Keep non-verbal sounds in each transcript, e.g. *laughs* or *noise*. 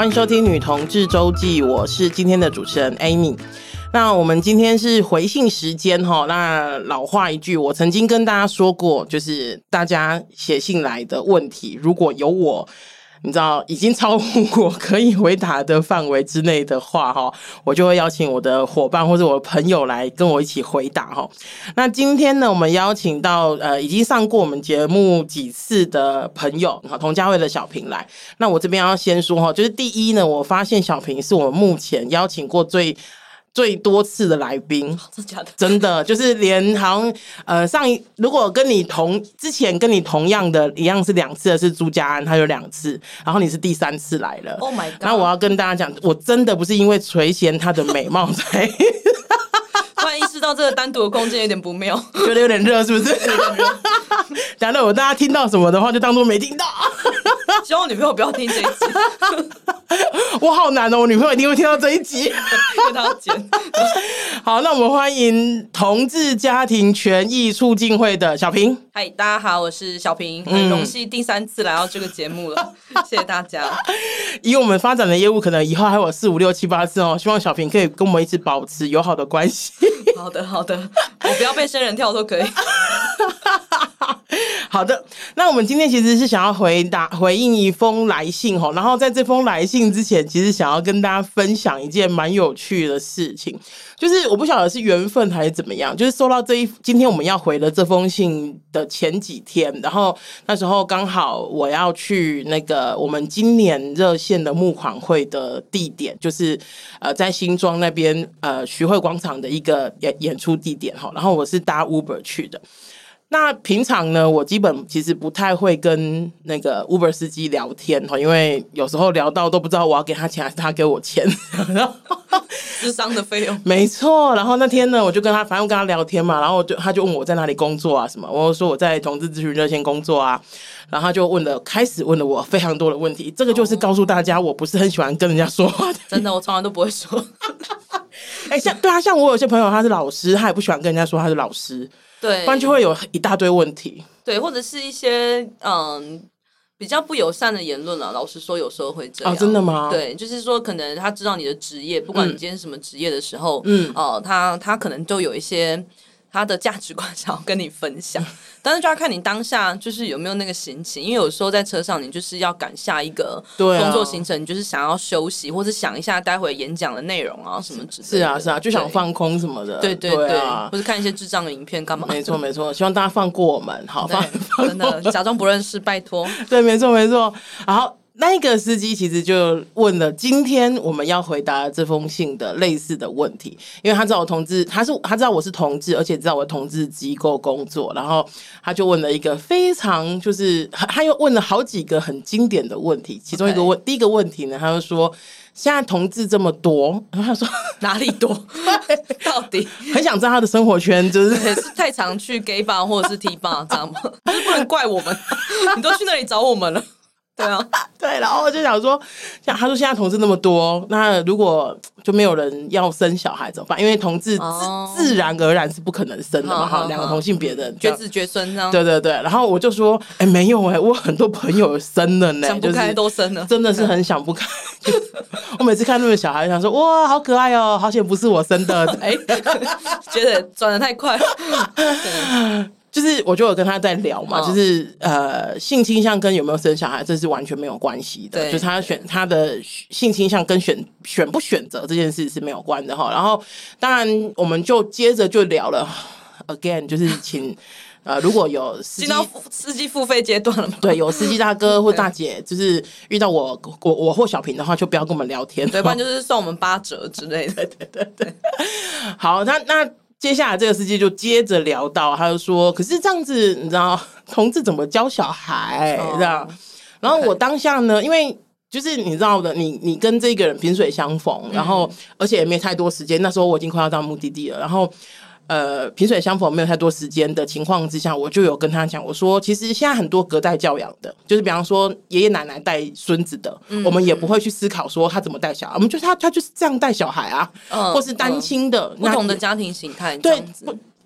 欢迎收听《女同志周记》，我是今天的主持人 Amy。那我们今天是回信时间哈。那老话一句，我曾经跟大家说过，就是大家写信来的问题，如果有我。你知道已经超乎我可以回答的范围之内的话，哈，*laughs* 我就会邀请我的伙伴或者我的朋友来跟我一起回答，哈。那今天呢，我们邀请到呃已经上过我们节目几次的朋友，哈，同家会的小平来。那我这边要先说哈，就是第一呢，我发现小平是我目前邀请过最。最多次的来宾，真的假的？真的就是连好像呃上一如果跟你同之前跟你同样的一样是两次的是朱家安，他有两次，然后你是第三次来了。Oh my god！那我要跟大家讲，我真的不是因为垂涎他的美貌才，突然意识到这个单独的空间有点不妙，*laughs* 觉得有点热，是不是？有点热。*laughs* 等下我大家听到什么的话，就当做没听到。希望我女朋友不要听这一集，*laughs* 我好难哦！我女朋友一定会听到这一集，跟她剪。好，那我们欢迎同志家庭权益促进会的小平。嗨，大家好，我是小平，很荣幸第三次来到这个节目了，嗯、谢谢大家。以我们发展的业务，可能以后还有四五六七八次哦。希望小平可以跟我们一直保持友好的关系。好的，好的，*laughs* 我不要被仙人跳都可以。*laughs* 好的，那我们今天其实是想要回答回应一封来信哈，然后在这封来信之前，其实想要跟大家分享一件蛮有趣的事情，就是我不晓得是缘分还是怎么样，就是收到这一今天我们要回的这封信的前几天，然后那时候刚好我要去那个我们今年热线的募款会的地点，就是呃在新庄那边呃徐汇广场的一个演演出地点哈，然后我是搭 Uber 去的。那平常呢，我基本其实不太会跟那个 Uber 司机聊天哈，因为有时候聊到都不知道我要给他钱还是他给我钱，然 *laughs* 后智商的费用。*laughs* 没错，然后那天呢，我就跟他，反正跟他聊天嘛，然后就他就问我在哪里工作啊什么，我就说我在同志咨询热线工作啊，然后他就问了，开始问了我非常多的问题，这个就是告诉大家我不是很喜欢跟人家说话的，真的，我从来都不会说。*laughs* 哎、欸，像对啊，像我有些朋友他是老师，他也不喜欢跟人家说他是老师。对，不然就会有一大堆问题。对，或者是一些嗯比较不友善的言论了。老实说，有时候会这样。哦，真的吗？对，就是说，可能他知道你的职业，不管你今天是什么职业的时候，嗯，哦、呃，他他可能就有一些。他的价值观想要跟你分享，*laughs* 但是就要看你当下就是有没有那个心情，因为有时候在车上你就是要赶下一个工作行程，啊、你就是想要休息或者想一下待会演讲的内容啊什么之类的。是啊是啊，就想放空什么的。对对对，或者看一些智障的影片干嘛？没错没错，希望大家放过我们，好 *laughs* 放，放真的假装不认识，拜托。*laughs* 对，没错没错，好。那一个司机其实就问了今天我们要回答这封信的类似的问题，因为他知道我同志，他是他知道我是同志，而且知道我同志机构工作，然后他就问了一个非常就是他又问了好几个很经典的问题，其中一个问.第一个问题呢，他就说现在同志这么多，然后他说哪里多？*laughs* 到底很想知道他的生活圈，就是 *laughs* 是太常去 gay bar 或者是 T bar 这样吗？就 *laughs* 是不能怪我们，你都去那里找我们了。对啊，*laughs* 对，然后我就想说，像他说现在同志那么多，那如果就没有人要生小孩怎么办？因为同志自、oh. 自然而然是不可能生的嘛，哈，两个同性别的绝子绝孙这样。对对对，然后我就说，哎、欸，没有哎、欸，我很多朋友生了呢，想不开都生了，真的是很想不开。*laughs* 我每次看那个小孩，想说哇，好可爱哦，好险不是我生的，*laughs* 哎、欸，觉得转的太快。就是我就有跟他在聊嘛，哦、就是呃性倾向跟有没有生小孩这是完全没有关系的，就是他选他的性倾向跟选选不选择这件事是没有关的哈。然后当然我们就接着就聊了，again 就是请 *laughs* 呃如果有司机进到司机付费阶段了嘛，对，有司机大哥或大姐，*laughs* 就是遇到我我我或小平的话，就不要跟我们聊天，对，不然就是送我们八折之类的，*laughs* 对对对对。好，那那。接下来这个司机就接着聊到，他就说：“可是这样子，你知道同志怎么教小孩？这样。然后我当下呢，因为就是你知道的，你你跟这个人萍水相逢，然后而且也没太多时间。那时候我已经快要到目的地了，然后。”呃，萍水相逢没有太多时间的情况之下，我就有跟他讲，我说其实现在很多隔代教养的，就是比方说爷爷奶奶带孙子的，嗯，我们也不会去思考说他怎么带小孩，我们就是他他就是这样带小孩啊，嗯，或是单亲的，嗯，不同的家庭形态，对，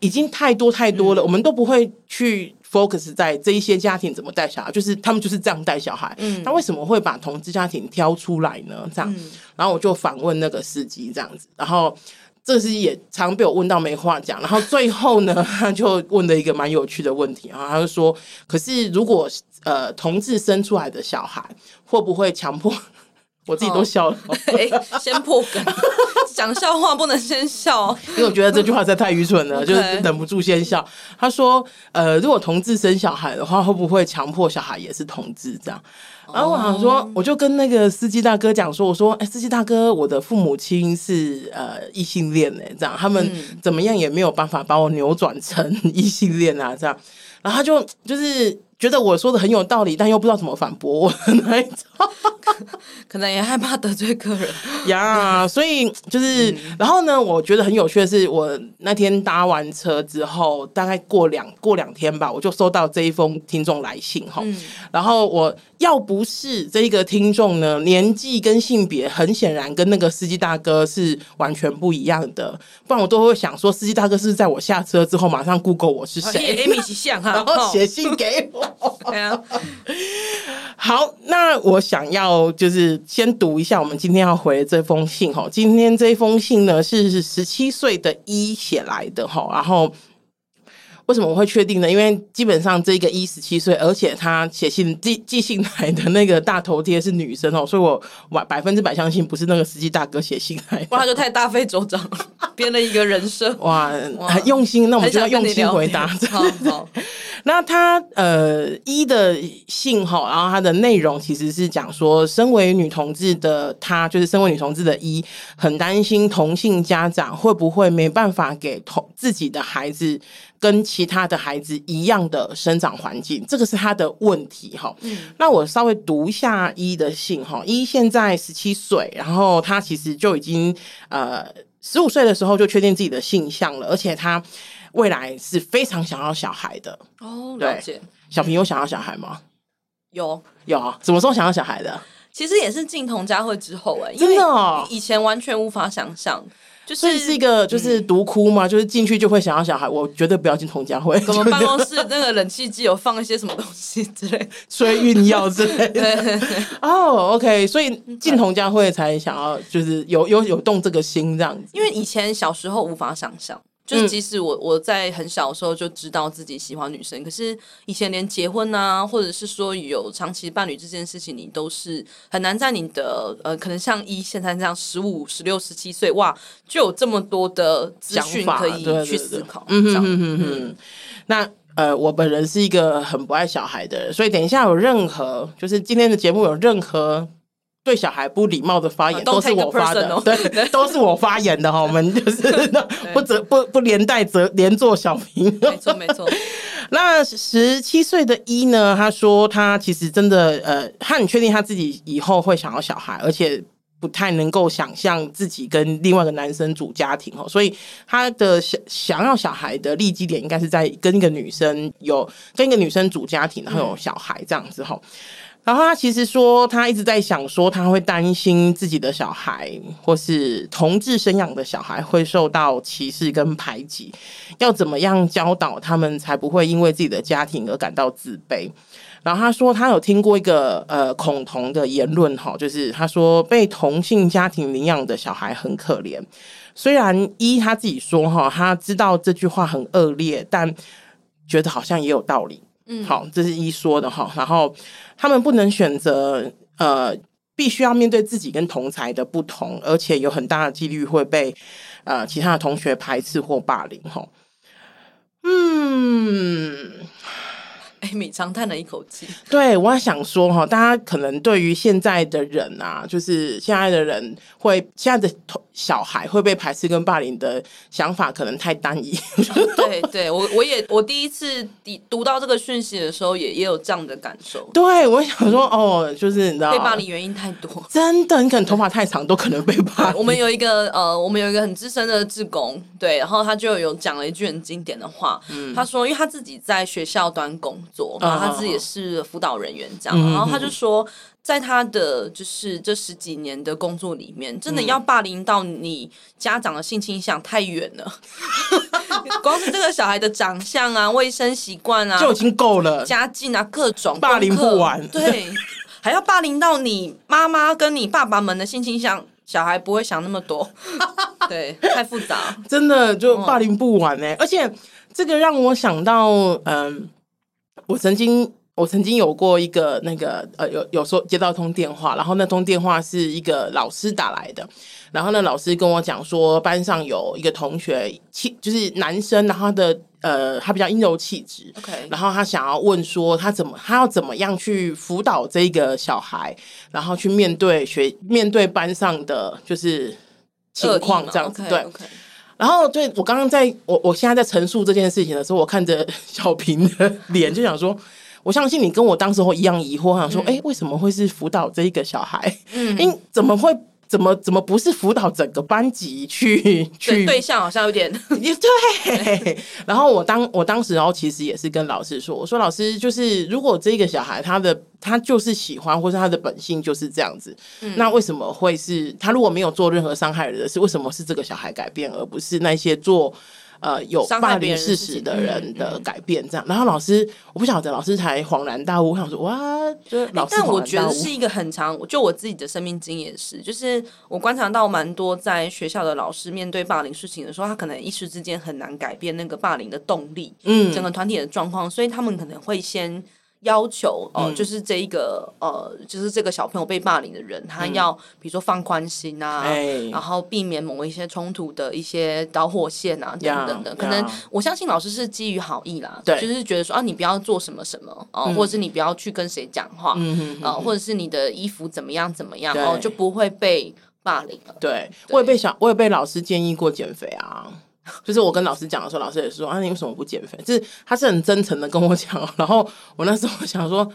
已经太多太多了，嗯，我们都不会去。focus 在这一些家庭怎么带小孩，就是他们就是这样带小孩。嗯，那为什么会把同志家庭挑出来呢？这样，嗯、然后我就反问那个司机这样子，然后这个司机也常被我问到没话讲。然后最后呢，*laughs* 他就问了一个蛮有趣的问题啊，他就说：“可是如果呃同志生出来的小孩会不会强迫？”我自己都笑了，*laughs* *laughs* 哎、哦欸，先破梗，讲笑话不能先笑，因为我觉得这句话实在太愚蠢了就是忍不住先笑。他说：“呃，如果同志生小孩的话，会不会强迫小孩也是同志这样？”然后我想说，oh. 我就跟那个司机大哥讲说：“我说，哎、欸，司机大哥，我的父母亲是呃异性恋呢，这样他们怎么样也没有办法把我扭转成 *laughs* 异性恋啊，这样。”然后他就就是。觉得我说的很有道理，但又不知道怎么反驳我那一种，*laughs* 可能也害怕得罪客人呀。Yeah, *laughs* 所以就是，嗯、然后呢，我觉得很有趣的是，我那天搭完车之后，大概过两过两天吧，我就收到这一封听众来信哈。嗯、然后我要不是这一个听众呢，年纪跟性别很显然跟那个司机大哥是完全不一样的，不然我都会想说，司机大哥是在我下车之后马上 Google 我是谁，然后写信给我。*laughs* 好，那我想要就是先读一下我们今天要回的这封信哈。今天这封信呢是十七岁的一写来的哈，然后。为什么我会确定呢？因为基本上这个一十七岁，而且他写信寄寄信来的那个大头贴是女生哦，所以我百百分之百相信不是那个司机大哥写信来的。哇，他就太大费周章，编了一个人设。*laughs* 哇，很用心，那我们就要用心回答。好，好。*laughs* 那他呃一的信哈，然后他的内容其实是讲说，身为女同志的他，就是身为女同志的一，很担心同性家长会不会没办法给同自己的孩子。跟其他的孩子一样的生长环境，这个是他的问题哈。嗯，那我稍微读一下一的信哈。一现在十七岁，然后他其实就已经呃十五岁的时候就确定自己的性向了，而且他未来是非常想要小孩的。哦，了解。小平有想要小孩吗？有有啊，什么时候想要小孩的？其实也是进同家会之后哎、欸，真的哦，以前完全无法想象。就是是一个就是独哭嘛，嗯、就是进去就会想要小孩，我绝对不要进童家会。*laughs* 我们办公室那个冷气机有放一些什么东西之类，*laughs* 催孕药之类的。*laughs* 哦、oh,，OK，所以进童家会才想要，就是有有有动这个心这样子。因为以前小时候无法想象。就是即使我我在很小的时候就知道自己喜欢女生，可是以前连结婚啊，或者是说有长期伴侣这件事情，你都是很难在你的呃，可能像一现在这样十五、十六、十七岁，哇，就有这么多的资讯可以去思考。嗯嗯嗯嗯。那呃，我本人是一个很不爱小孩的人，所以等一下有任何就是今天的节目有任何。对小孩不礼貌的发言都是我发的，*laughs* 对，都是我发言的哈。*laughs* 我们就是 *laughs* 不责不不连带责连坐小平，没错没错。那十七岁的一呢？他说他其实真的呃，他很确定他自己以后会想要小孩，而且不太能够想象自己跟另外一个男生组家庭哦。所以他的想想要小孩的立基点应该是在跟一个女生有跟一个女生组家庭，然后有小孩这样子哈。然后他其实说，他一直在想说，他会担心自己的小孩或是同志生养的小孩会受到歧视跟排挤，要怎么样教导他们才不会因为自己的家庭而感到自卑。然后他说，他有听过一个呃恐同的言论哈，就是他说被同性家庭领养的小孩很可怜。虽然一他自己说哈，他知道这句话很恶劣，但觉得好像也有道理。嗯，好，这是一说的哈。然后他们不能选择，呃，必须要面对自己跟同才的不同，而且有很大的几率会被呃其他的同学排斥或霸凌哈。嗯。米长叹了一口气，对，我想说哈，大家可能对于现在的人啊，就是现在的人会现在的小孩会被排斥跟霸凌的想法，可能太单一。*laughs* 对，对我我也我第一次读到这个讯息的时候也，也也有这样的感受。对，我想说哦，就是你知道，被霸凌原因太多，真的，你可能头发太长都可能被霸凌。我们有一个呃，我们有一个很资深的志工，对，然后他就有讲了一句很经典的话，嗯，他说，因为他自己在学校端工。作，然后他自己也是辅导人员这样，然后他就说，在他的就是这十几年的工作里面，真的要霸凌到你家长的性倾向太远了，*laughs* 光是这个小孩的长相啊、卫生习惯啊，就已经够了，家境啊各种霸凌不完，对，还要霸凌到你妈妈跟你爸爸们的性倾向。小孩不会想那么多，*laughs* 对，太复杂，真的就霸凌不完哎、欸！而且这个让我想到，嗯，我曾经我曾经有过一个那个呃，有有时候接到通电话，然后那通电话是一个老师打来的，然后那老师跟我讲说，班上有一个同学气就是男生，然后他的。呃，他比较阴柔气质，OK，然后他想要问说，他怎么，他要怎么样去辅导这个小孩，然后去面对学，面对班上的就是情况这样子，okay, 对。Okay. 然后对我刚刚在我我现在在陈述这件事情的时候，我看着 *laughs* 小平的脸，就想说，我相信你跟我当时候一样疑惑，想说，哎、嗯，为什么会是辅导这一个小孩？嗯，因怎么会？怎么怎么不是辅导整个班级去 *laughs* 去对象好像有点 *laughs* 也对，*laughs* 然后我当我当时然后其实也是跟老师说，我说老师就是如果这个小孩他的他就是喜欢或者他的本性就是这样子，嗯，那为什么会是他如果没有做任何伤害人的事，为什么是这个小孩改变而不是那些做？呃，有霸凌事实的人的改变这样，然后老师我不晓得，老师才恍然大悟，我想说哇，就老师、欸、但我觉得是一个很长，就我自己的生命经验是，就是我观察到蛮多在学校的老师面对霸凌事情的时候，他可能一时之间很难改变那个霸凌的动力，嗯，整个团体的状况，所以他们可能会先。要求哦、呃嗯，就是这一个呃，就是这个小朋友被霸凌的人，他要比如说放宽心啊、嗯，然后避免某一些冲突的一些导火线啊等等的。可能我相信老师是基于好意啦，对，就是觉得说啊，你不要做什么什么哦、嗯，或者是你不要去跟谁讲话，嗯啊、呃，或者是你的衣服怎么样怎么样哦，就不会被霸凌了。对，对。我也被小，我也被老师建议过减肥啊。*laughs* 就是我跟老师讲的时候，老师也说啊，你为什么不减肥？就是他是很真诚的跟我讲。然后我那时候想说，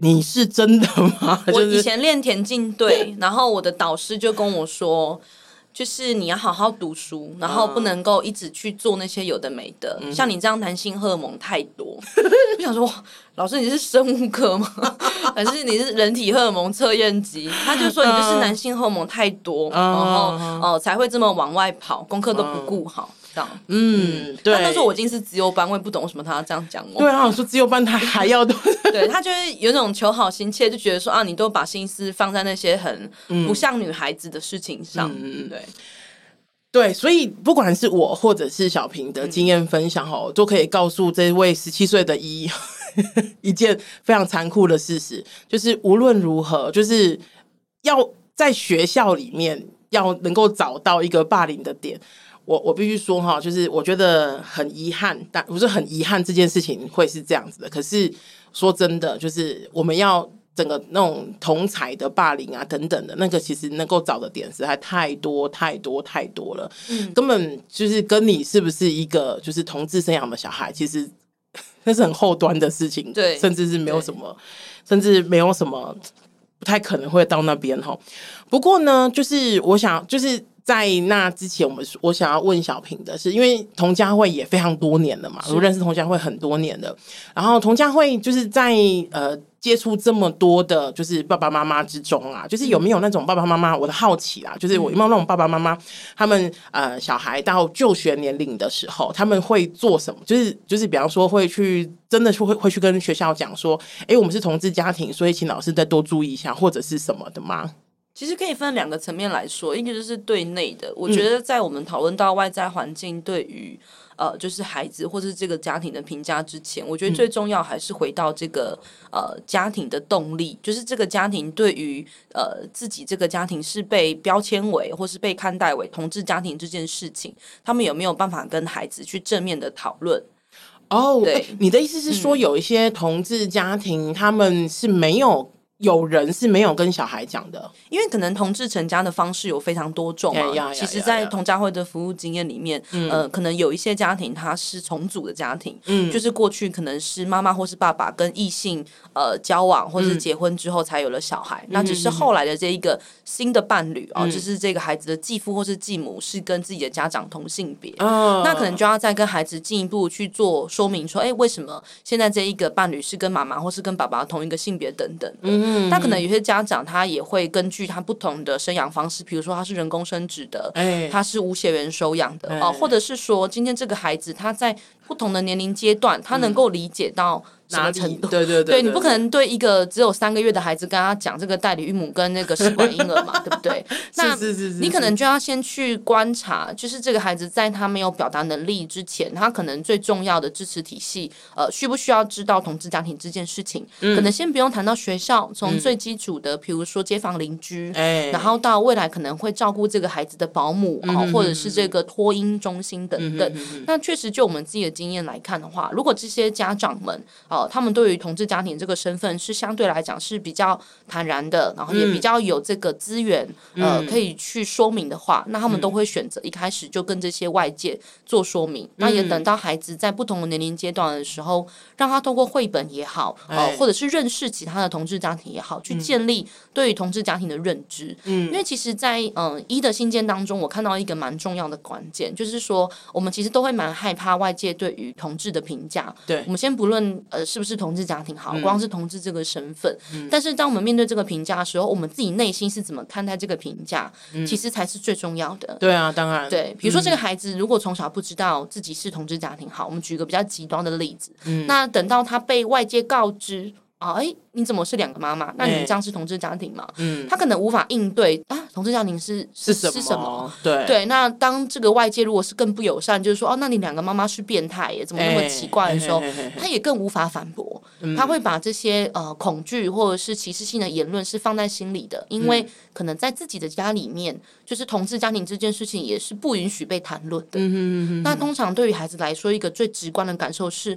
你是真的吗？*laughs* 我以前练田径队，然后我的导师就跟我说。就是你要好好读书，然后不能够一直去做那些有的没的。嗯、像你这样男性荷尔蒙太多，我想说，老师你是生物科吗？还是你是人体荷尔蒙测验机？他就说你就是男性荷尔蒙太多，嗯、然后哦、呃、才会这么往外跑，功课都不顾好。这样，嗯，对。但那时候我已经是资优班，我也不懂为什么他要这样讲我。对啊，我说资优班他还要多，*laughs* 对他就是有那种求好心切，就觉得说啊，你都把心思放在那些很不像女孩子的事情上。嗯，对，对，所以不管是我或者是小平的经验分享哦、嗯，都可以告诉这位十七岁的一 *laughs* 一件非常残酷的事实，就是无论如何，就是要在学校里面要能够找到一个霸凌的点。我我必须说哈，就是我觉得很遗憾，但不是很遗憾这件事情会是这样子的。可是说真的，就是我们要整个那种同才的霸凌啊等等的，那个其实能够找的点实在太多太多太多了。嗯，根本就是跟你是不是一个就是同志生养的小孩，其实 *laughs* 那是很后端的事情。对，甚至是没有什么，甚至没有什么不太可能会到那边哈。不过呢，就是我想就是。在那之前，我们我想要问小平的是，因为童家慧也非常多年了嘛，我认识童家慧很多年了。然后童家慧就是在呃接触这么多的，就是爸爸妈妈之中啊，就是有没有那种爸爸妈妈？我的好奇啦，就是我有没有那种爸爸妈妈，他们呃小孩到就学年龄的时候，他们会做什么？就是就是比方说会去真的是会会去跟学校讲说，哎，我们是同志家庭，所以请老师再多注意一下，或者是什么的吗？其实可以分两个层面来说，一个就是对内的。我觉得在我们讨论到外在环境对于、嗯、呃，就是孩子或是这个家庭的评价之前，我觉得最重要还是回到这个呃家庭的动力，就是这个家庭对于呃自己这个家庭是被标签为或是被看待为同志家庭这件事情，他们有没有办法跟孩子去正面的讨论？哦，对，你的意思是说有一些同志家庭他们是没有。有人是没有跟小孩讲的，因为可能同志成家的方式有非常多种嘛。Yeah, yeah, yeah, yeah, yeah. 其实，在同家会的服务经验里面，嗯、呃，可能有一些家庭他是重组的家庭，嗯，就是过去可能是妈妈或是爸爸跟异性呃交往或是结婚之后才有了小孩，嗯、那只是后来的这一个新的伴侣啊、就是这个孩子的继父或是继母是跟自己的家长同性别，嗯、那可能就要再跟孩子进一步去做说明，说，哎、欸，为什么现在这一个伴侣是跟妈妈或是跟爸爸同一个性别等等的，那可能有些家长他也会根据他不同的生养方式，比如说他是人工生殖的，哎，他是无血缘收养的哦，哎，或者是说今天这个孩子他在不同的年龄阶段，他能够理解到。什么程度？对对对，你不可能对一个只有三个月的孩子跟他讲这个代理孕母跟那个试管婴儿嘛，*laughs* 对不对？那你可能就要先去观察，就是这个孩子在他没有表达能力之前，他可能最重要的支持体系，呃，需不需要知道同志家庭这件事情？嗯、可能先不用谈到学校，从最基础的，比如说街坊邻居，嗯、然后到未来可能会照顾这个孩子的保姆，嗯、或者是这个托婴中心等等。嗯、那确实，就我们自己的经验来看的话，如果这些家长们，他们对于同志家庭这个身份是相对来讲是比较坦然的，然后也比较有这个资源，嗯、呃，可以去说明的话，那他们都会选择一开始就跟这些外界做说明。嗯、那也等到孩子在不同的年龄阶段的时候，让他通过绘本也好，呃，或者是认识其他的同志家庭也好，去建立对于同志家庭的认知。嗯，因为其实在，在嗯一的信件当中，我看到一个蛮重要的关键，就是说我们其实都会蛮害怕外界对于同志的评价。对，我们先不论呃是不是同。志家庭好，光是同志这个身份，嗯、但是当我们面对这个评价的时候，我们自己内心是怎么看待这个评价，嗯、其实才是最重要的。对啊，当然，对，比如说这个孩子如果从小不知道自己是同志家庭好，我们举个比较极端的例子，嗯、那等到他被外界告知。啊，哎，你怎么是两个妈妈？那你这样是同志家庭吗？嗯，他可能无法应对啊，同志家庭是是什么？是什么？对对，那当这个外界如果是更不友善，就是说，哦，那你两个妈妈是变态耶，怎么那么奇怪的时候，他也更无法反驳，他会把这些呃恐惧或者是歧视性的言论是放在心里的，因为可能在自己的家里面，就是同志家庭这件事情也是不允许被谈论的。嗯嗯嗯。那通常对于孩子来说，一个最直观的感受是。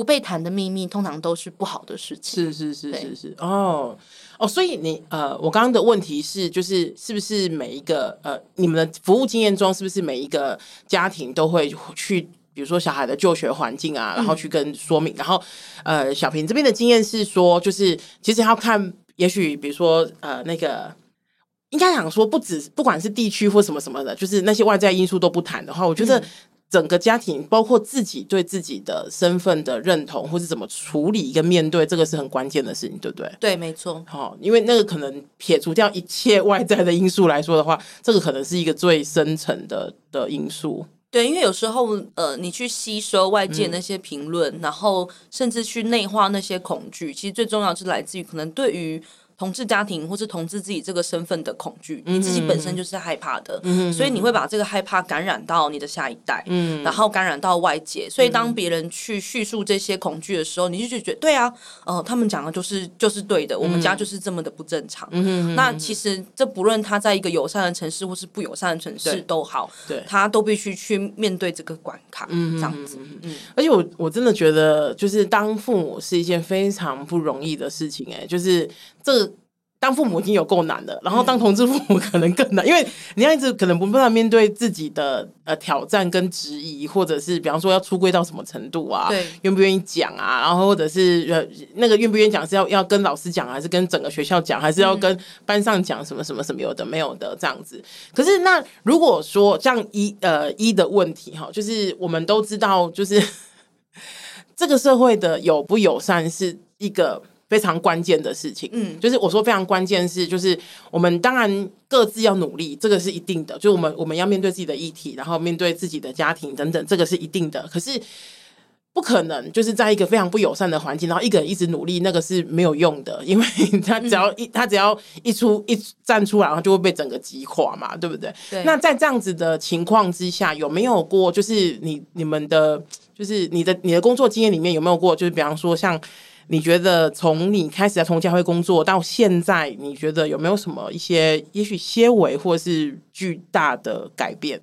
不被谈的秘密通常都是不好的事情。是是是是是哦哦，所以你呃，我刚刚的问题是，就是是不是每一个呃，你们的服务经验中，是不是每一个家庭都会去，比如说小孩的就学环境啊，然后去跟说明，嗯、然后呃，小平这边的经验是说，就是其实要看，也许比如说呃，那个应该想说，不止不管是地区或什么什么的，就是那些外在因素都不谈的话，我觉得。嗯整个家庭，包括自己对自己的身份的认同，或是怎么处理跟面对，这个是很关键的事情，对不对？对，没错。好，因为那个可能撇除掉一切外在的因素来说的话，这个可能是一个最深层的的因素。对，因为有时候呃，你去吸收外界那些评论，嗯、然后甚至去内化那些恐惧，其实最重要是来自于可能对于。同志家庭或是同志自己这个身份的恐惧，你自己本身就是害怕的，嗯、所以你会把这个害怕感染到你的下一代，嗯、然后感染到外界。所以当别人去叙述这些恐惧的时候，你就觉得对啊，呃，他们讲的就是就是对的，嗯、我们家就是这么的不正常。嗯、那其实这不论他在一个友善的城市或是不友善的城市都好，对，他都必须去面对这个关卡，嗯、这样子。嗯、而且我我真的觉得，就是当父母是一件非常不容易的事情，哎，就是这个。当父母已经有够难了，然后当同志父母可能更难，因为你要一直可能不断面对自己的呃挑战跟质疑，或者是比方说要出柜到什么程度啊，对，愿不愿意讲啊，然后或者是呃那个愿不愿意讲是要要跟老师讲，还是跟整个学校讲，还是要跟班上讲什么什么什么有的没有的这样子。可是那如果说像一呃一的问题哈，就是我们都知道，就是 *laughs* 这个社会的友不友善是一个。非常关键的事情，嗯，就是我说非常关键是，就是我们当然各自要努力，这个是一定的。就我们我们要面对自己的议题，然后面对自己的家庭等等，这个是一定的。可是不可能就是在一个非常不友善的环境，然后一个人一直努力，那个是没有用的，因为 *laughs* 他只要一他只要一出一站出来，然后就会被整个击垮嘛，对不对？对。那在这样子的情况之下，有没有过就是你你们的，就是你的你的工作经验里面有没有过，就是比方说像。你觉得从你开始在同家会工作到现在，你觉得有没有什么一些也许些微或是巨大的改变？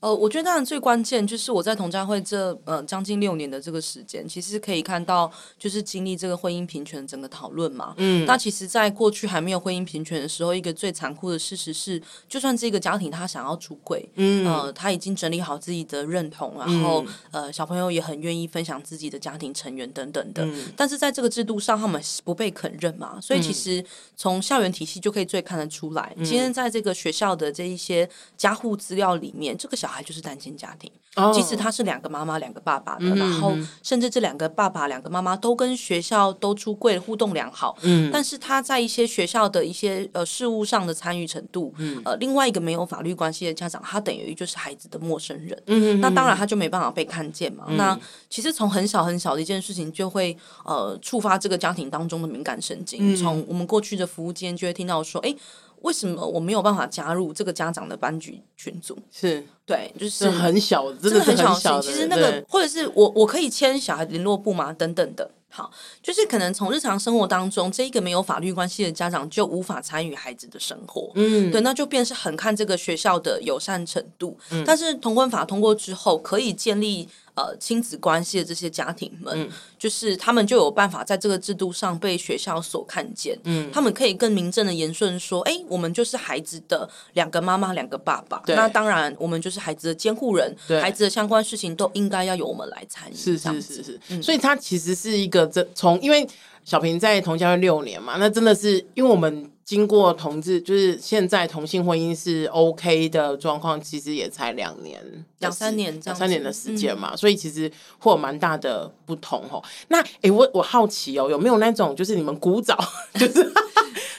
呃，我觉得当然最关键就是我在同家会这呃将近六年的这个时间，其实可以看到就是经历这个婚姻平权整个讨论嘛。嗯，那其实，在过去还没有婚姻平权的时候，一个最残酷的事实是，就算这个家庭他想要出轨，嗯，呃，他已经整理好自己的认同，然后、嗯、呃，小朋友也很愿意分享自己的家庭成员等等的，嗯、但是在这个制度上，他们不被肯认嘛，所以其实从校园体系就可以最看得出来，嗯、今天在这个学校的这一些家户资料里面，这个小小孩就是单亲家庭，即使他是两个妈妈、两个爸爸的，嗯、然后甚至这两个爸爸、两个妈妈都跟学校都出柜，互动良好。嗯，但是他在一些学校的一些呃事务上的参与程度，嗯，呃，另外一个没有法律关系的家长，他等于就是孩子的陌生人。嗯，那当然他就没办法被看见嘛。嗯、那其实从很小很小的一件事情，就会呃触发这个家庭当中的敏感神经。从、嗯、我们过去的服务间就会听到说，哎。为什么我没有办法加入这个家长的班级群组？是对，就是，很小，真的很小，很小。其实那个，或者是我我可以签小孩联络簿吗？等等的。好，就是可能从日常生活当中，这一个没有法律关系的家长就无法参与孩子的生活。嗯，对，那就变是很看这个学校的友善程度。嗯，但是同婚法通过之后，可以建立。呃，亲子关系的这些家庭们，嗯、就是他们就有办法在这个制度上被学校所看见。嗯，他们可以更名正的言顺说：“哎，我们就是孩子的两个妈妈，两个爸爸。那当然，我们就是孩子的监护人，对孩子的相关事情都应该要由我们来参与。”是是是是，嗯、所以他其实是一个这从，因为小平在同家六年嘛，那真的是因为我们。经过同志，就是现在同性婚姻是 OK 的状况，其实也才两年、两三年、两三年的时间嘛，嗯、所以其实会有蛮大的不同哦。那哎、欸，我我好奇哦，有没有那种就是你们古早 *laughs* *laughs* 就是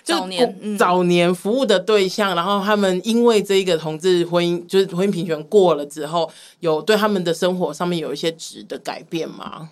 早年、嗯、早年服务的对象，然后他们因为这一个同志婚姻就是婚姻平权过了之后，有对他们的生活上面有一些质的改变吗？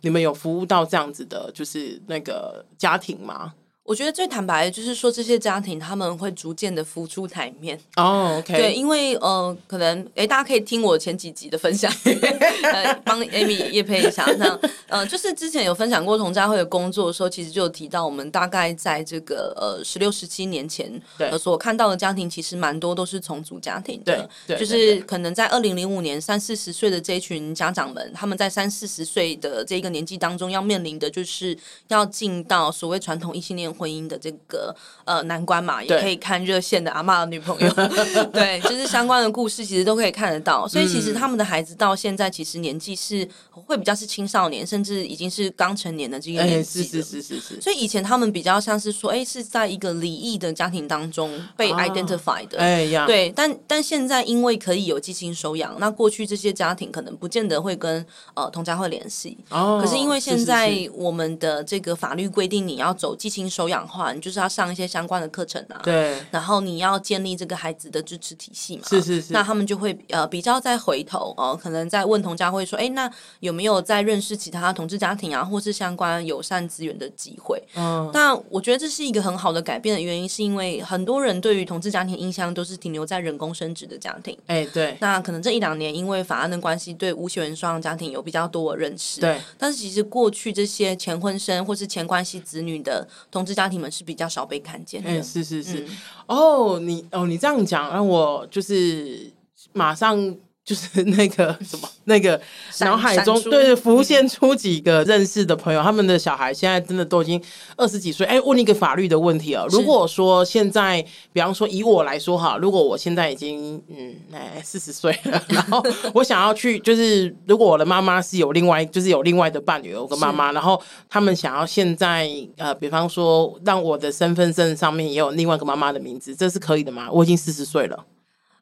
你们有服务到这样子的，就是那个家庭吗？我觉得最坦白的就是说，这些家庭他们会逐渐的浮出台面哦。Oh, OK，对，因为呃，可能哎，大家可以听我前几集的分享，*laughs* 呃，帮 Amy 也配一下。那呃，就是之前有分享过同家会的工作的时候，其实就有提到，我们大概在这个呃十六、十七年前对呃所看到的家庭，其实蛮多都是重组家庭的。对，对就是可能在二零零五年三四十岁的这一群家长们，他们在三四十岁的这个年纪当中，要面临的就是要进到所谓传统异性恋。婚姻的这个呃难关嘛，也可以看热线的阿妈的女朋友，*laughs* 对，就是相关的故事，其实都可以看得到。所以其实他们的孩子到现在其实年纪是会比较是青少年，甚至已经是刚成年的这个年纪。是是是是是。所以以前他们比较像是说，哎，是在一个离异的家庭当中被 identify 的，哎呀，对。但但现在因为可以有寄亲收养，那过去这些家庭可能不见得会跟呃同家会联系。哦。可是因为现在我们的这个法律规定，你要走寄亲收养。养化，你就是要上一些相关的课程啊。对，然后你要建立这个孩子的支持体系嘛。是是是。那他们就会呃比较再回头哦、呃，可能在问同家会说，哎，那有没有在认识其他同志家庭啊，或是相关友善资源的机会？嗯。那我觉得这是一个很好的改变的原因，是因为很多人对于同志家庭印象都是停留在人工生殖的家庭。哎，对。那可能这一两年因为法案的关系，对无血缘双家庭有比较多的认识。对。但是其实过去这些前婚生或是前关系子女的同志家庭们是比较少被看见的。嗯，是是是。嗯、哦，你哦，你这样讲让我就是马上。就是那个 *laughs* 什么，那个脑海中对浮现出几个认识的朋友，嗯、他们的小孩现在真的都已经二十几岁。哎、欸，问你一个法律的问题啊，如果说现在，比方说以我来说哈，如果我现在已经嗯哎四十岁了，然后 *laughs* 我想要去，就是如果我的妈妈是有另外，就是有另外的伴侣，有个妈妈，然后他们想要现在呃，比方说让我的身份证上面也有另外一个妈妈的名字，这是可以的吗？我已经四十岁了。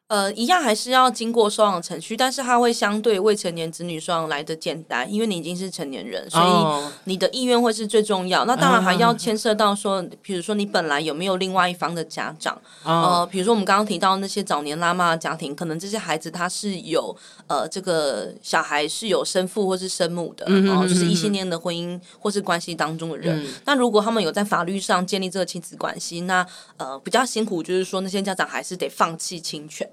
呃，一样还是要经过收养程序，但是它会相对未成年子女收养来的简单，因为你已经是成年人，所以你的意愿会是最重要。那当然还要牵涉到说，比如说你本来有没有另外一方的家长，呃，比如说我们刚刚提到那些早年拉妈的家庭，可能这些孩子他是有呃这个小孩是有生父或是生母的，然后就是异性恋的婚姻或是关系当中的人。那如果他们有在法律上建立这个亲子关系，那呃比较辛苦，就是说那些家长还是得放弃亲权。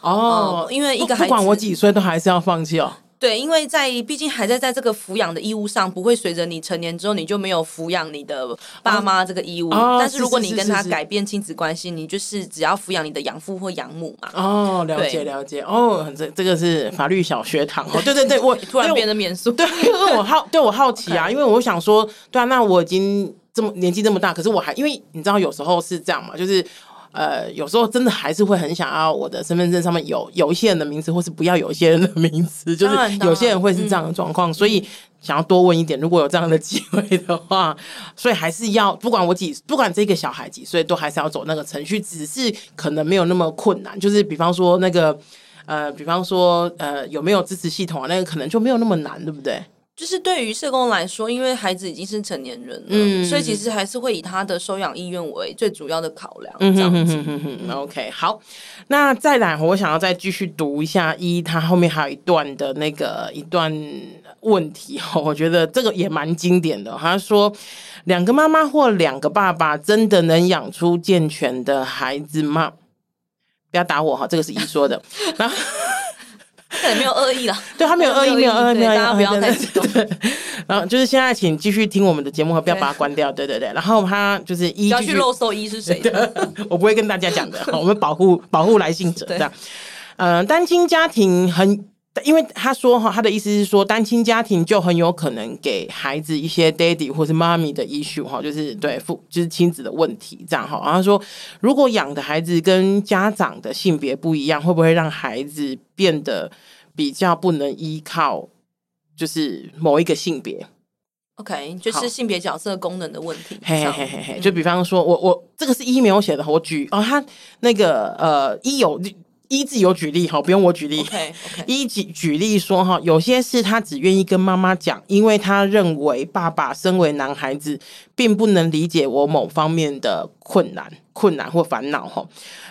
哦，因为一个孩子不管我几岁都还是要放弃哦。对，因为在毕竟还在在这个抚养的义务上，不会随着你成年之后你就没有抚养你的爸妈这个义务。哦、但是如果你跟他改变亲子关系，你就是只要抚养你的养父或养母嘛。哦，了解了解。哦，这这个是法律小学堂。哦，*laughs* 对对对，我 *laughs* 突然变得严肃。对，*laughs* 因为我好对我好奇啊因为我想说，对啊，那我已经这么年纪这么大，可是我还因为你知道有时候是这样嘛，就是。呃，有时候真的还是会很想要我的身份证上面有有一些人的名字，或是不要有一些人的名字，就是有些人会是这样的状况，嗯、所以想要多问一点，如果有这样的机会的话，*laughs* 所以还是要不管我几，不管这个小孩几岁，都还是要走那个程序，只是可能没有那么困难，就是比方说那个呃，比方说呃，有没有支持系统啊，那个可能就没有那么难，对不对？就是对于社工来说，因为孩子已经是成年人了，嗯、所以其实还是会以他的收养意愿为最主要的考量。这样子。嗯、OK，好，那再来，我想要再继续读一下一，他后面还有一段的那个一段问题哦，我觉得这个也蛮经典的。他说，两个妈妈或两个爸爸真的能养出健全的孩子吗？不要打我哈，这个是一说的。*laughs* 然后。对，没有恶意了。*laughs* 对他没有恶意，没有恶意，没有恶意。大家不要太激动。*laughs* 对，然后就是现在，请继续听我们的节目，和不要把它关掉。对对对。然后他就是一要去露搜一是谁的？*laughs* 我不会跟大家讲的。我们保护保护来信者这样。嗯，单亲家庭很，因为他说哈，他的意思是说，单亲家庭就很有可能给孩子一些 daddy 或是 mommy 的 issue 哈，就是对父就是亲子的问题这样哈。然后说，如果养的孩子跟家长的性别不一样，会不会让孩子变得比较不能依靠，就是某一个性别？OK，就是性别角色功能的问题。嘿嘿嘿嘿，就比方说我我这个是一没有写的，我举哦，他那个呃一有。一自有举例哈，不用我举例。Okay, okay. 一举举例说哈，有些事他只愿意跟妈妈讲，因为他认为爸爸身为男孩子，并不能理解我某方面的困难、困难或烦恼哈。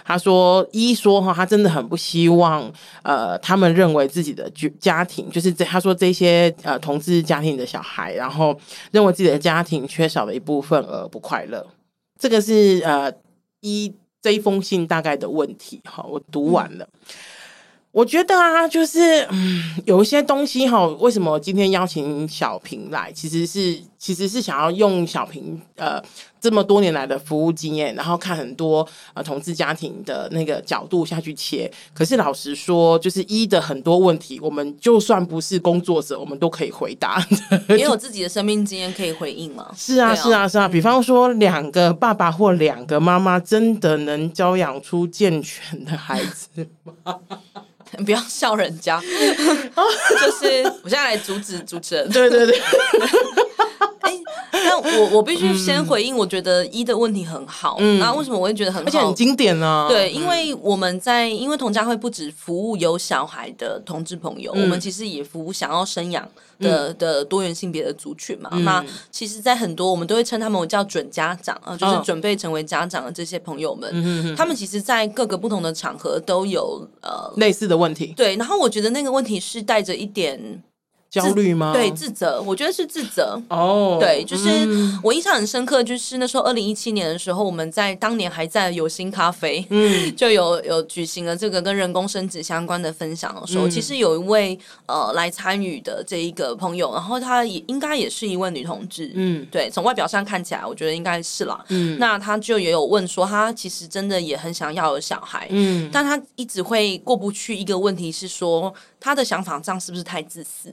他说一说哈，他真的很不希望呃，他们认为自己的家庭就是这，他说这些呃同志家庭的小孩，然后认为自己的家庭缺少了一部分而不快乐。这个是呃一。这一封信大概的问题，哈，我读完了。我觉得啊，就是嗯，有一些东西哈，为什么今天邀请小平来，其实是其实是想要用小平呃这么多年来的服务经验，然后看很多呃同志家庭的那个角度下去切。可是老实说，就是一的很多问题，我们就算不是工作者，我们都可以回答。*laughs* 也有自己的生命经验可以回应吗？*laughs* 是啊，是啊，是啊。比方说，两个爸爸或两个妈妈，真的能教养出健全的孩子吗？不要笑人家，*laughs* 就是我现在来阻止主持人。对对对。那我我必须先回应，我觉得一的问题很好。嗯，那为什么我会觉得很好？而且很经典呢？对，因为我们在因为同家会不止服务有小孩的同志朋友，我们其实也服务想要生养的的多元性别的族群嘛。那其实，在很多我们都会称他们叫准家长啊，就是准备成为家长的这些朋友们，他们其实，在各个不同的场合都有呃类似的问题。对，然后我觉得那个问题是带着一点。焦虑吗？对，自责，我觉得是自责。哦，oh, 对，就是我印象很深刻，就是那时候二零一七年的时候，我们在当年还在有心咖啡，嗯，就有有举行了这个跟人工生殖相关的分享的时候，嗯、其实有一位呃来参与的这一个朋友，然后他也应该也是一位女同志，嗯，对，从外表上看起来，我觉得应该是啦，嗯，那他就也有问说，他其实真的也很想要有小孩，嗯，但他一直会过不去一个问题是说，他的想法这样是不是太自私？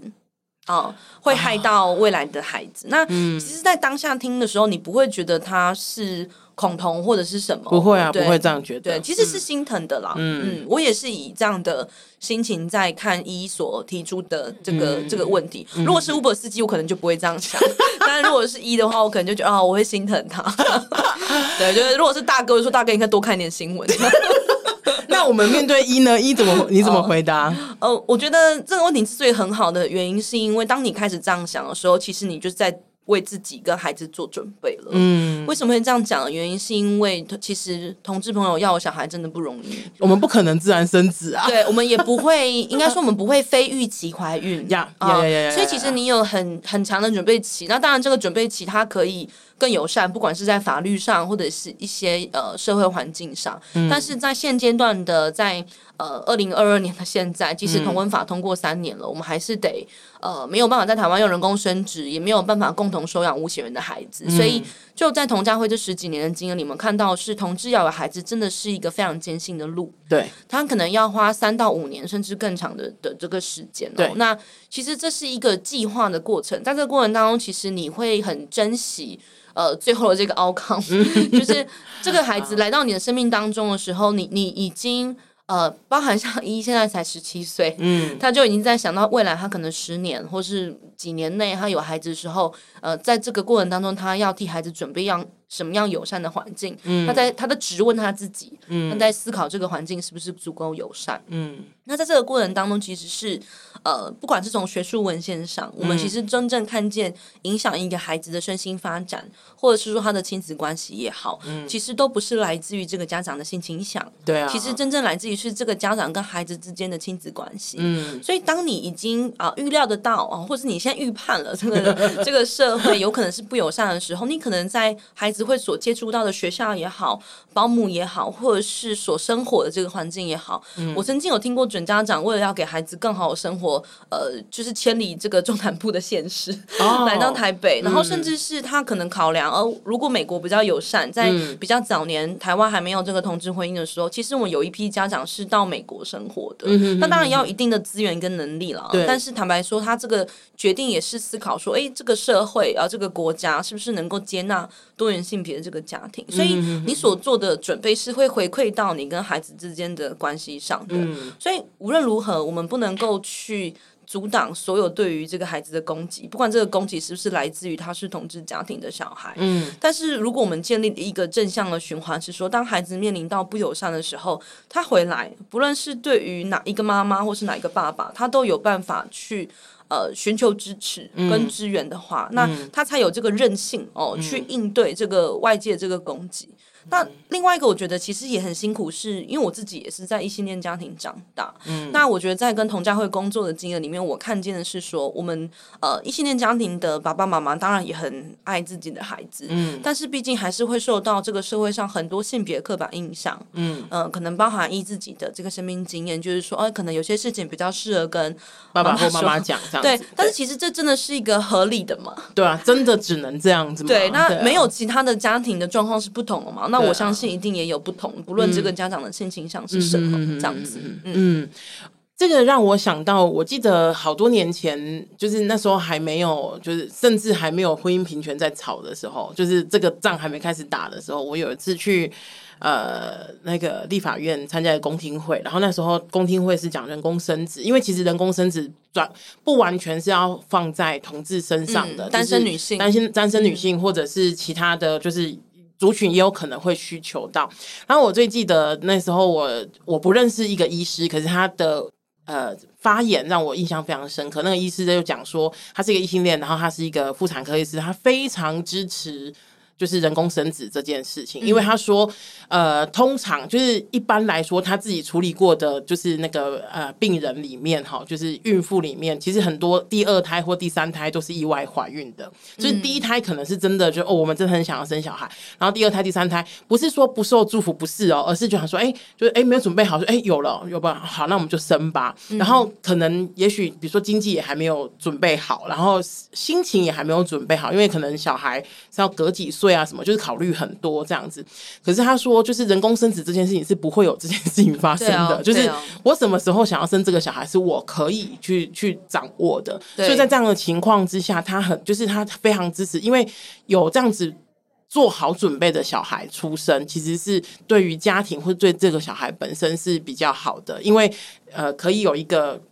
哦，会害到未来的孩子。啊、那其实，在当下听的时候，你不会觉得他是恐同或者是什么？不会啊，不会这样觉得。对，其实是心疼的啦。嗯嗯，我也是以这样的心情在看一所提出的这个、嗯、这个问题。如果是 Uber 司机，我可能就不会这样想。*laughs* 但如果是一的话，我可能就觉得啊，我会心疼他。*laughs* 对，就是如果是大哥，我就说大哥应该多看点新闻。*laughs* *laughs* 那我们面对一呢？一怎么 *laughs* 你怎么回答？呃，呃，我觉得这个问题之所以很好的原因，是因为当你开始这样想的时候，其实你就是在为自己跟孩子做准备了。嗯，为什么会这样讲的原因，是因为其实同志朋友要有小孩真的不容易。我们不可能自然生子啊。对，我们也不会，*laughs* 应该说我们不会非预期怀孕。呀呀呀呀！所以其实你有很很强的准备期。那当然，这个准备期它可以。更友善，不管是在法律上或者是一些呃社会环境上，嗯、但是在现阶段的在呃，二零二二年的现在，即使同婚法通过三年了，嗯、我们还是得呃没有办法在台湾用人工生殖，也没有办法共同收养无血缘的孩子。嗯、所以就在童家辉这十几年的经验里面，看到是同志要有孩子，真的是一个非常艰辛的路。对，他可能要花三到五年甚至更长的的这个时间、哦。对，那其实这是一个计划的过程，在这个过程当中，其实你会很珍惜。呃，最后的这个 outcome，*laughs* 就是这个孩子来到你的生命当中的时候，你你已经呃，包含像 *laughs* 一现在才十七岁，嗯，他就已经在想到未来，他可能十年或是几年内他有孩子的时候，呃，在这个过程当中，他要替孩子准备样。什么样友善的环境？嗯，他在他的质问他自己，嗯，他在思考这个环境是不是足够友善？嗯，那在这个过程当中，其实是呃，不管是从学术文献上，嗯，我们其实真正看见影响一个孩子的身心发展，或者是说他的亲子关系也好，嗯，其实都不是来自于这个家长的性倾向，对啊，其实真正来自于是这个家长跟孩子之间的亲子关系。嗯，所以当你已经啊预料得到啊，或者你现在预判了这个 *laughs* 这个社会有可能是不友善的时候，你可能在孩子。会所接触到的学校也好，保姆也好，或者是所生活的这个环境也好，嗯、我曾经有听过准家长为了要给孩子更好的生活，呃，就是千里这个中南部的县市，哦、*laughs* 来到台北，然后甚至是他可能考量，而、如果美国比较友善，在比较早年台湾还没有这个同志婚姻的时候，其实我们有一批家长是到美国生活的，嗯、哼哼哼那当然要有一定的资源跟能力了，但是坦白说，他这个决定也是思考说，哎，这个社会啊，这个国家是不是能够接纳多元性别的这个家庭，所以你所做的准备是会回馈到你跟孩子之间的关系上的。嗯，所以无论如何，我们不能够去阻挡所有对于这个孩子的攻击，不管这个攻击是不是来自于他是同志家庭的小孩。嗯，但是如果我们建立一个正向的循环，是说当孩子面临到不友善的时候，他回来，不论是对于哪一个妈妈或是哪一个爸爸，他都有办法去。呃，寻求支持跟支援的话，嗯、那他才有这个韧性哦，嗯、去应对这个外界这个攻击。那另外一个，我觉得其实也很辛苦，是因为我自己也是在异性恋家庭长大。嗯，那我觉得在跟同家会工作的经验里面，我看见的是说，我们呃异性恋家庭的爸爸妈妈当然也很爱自己的孩子，嗯，但是毕竟还是会受到这个社会上很多性别刻板印象，嗯，呃，可能包含依自己的这个生命经验，就是说，哎、呃，可能有些事情比较适合跟爸爸或妈妈讲，这样对。但是其实这真的是一个合理的嘛？对啊，真的只能这样子吗？对，那没有其他的家庭的状况是不同的嘛？那我相信一定也有不同，不论这个家长的性倾向是什么，嗯、这样子。嗯，嗯，这个让我想到，我记得好多年前，就是那时候还没有，就是甚至还没有婚姻平权在吵的时候，就是这个仗还没开始打的时候，我有一次去呃那个立法院参加公听会，然后那时候公听会是讲人工生殖，因为其实人工生殖转不完全是要放在同志身上的，嗯、单身女性、单身单身女性或者是其他的就是。族群也有可能会需求到，然后我最记得那时候我我不认识一个医师，可是他的呃发言让我印象非常深刻。那个医师就讲说，他是一个异性恋，然后他是一个妇产科医师，他非常支持。就是人工生殖这件事情，因为他说，呃，通常就是一般来说，他自己处理过的，就是那个呃病人里面哈，就是孕妇里面，其实很多第二胎或第三胎都是意外怀孕的，就是第一胎可能是真的就哦，我们真的很想要生小孩，然后第二胎、第三胎不是说不受祝福，不是哦，而是就想说，哎，就是哎没有准备好，说哎有了有吧，好，那我们就生吧。然后可能也许比如说经济也还没有准备好，然后心情也还没有准备好，因为可能小孩是要隔几岁。对啊，什么就是考虑很多这样子。可是他说，就是人工生殖这件事情是不会有这件事情发生的。*laughs* 就是我什么时候想要生这个小孩，是我可以去去掌握的。所以在这样的情况之下，他很就是他非常支持，因为有这样子做好准备的小孩出生，其实是对于家庭或者对这个小孩本身是比较好的，因为呃，可以有一个。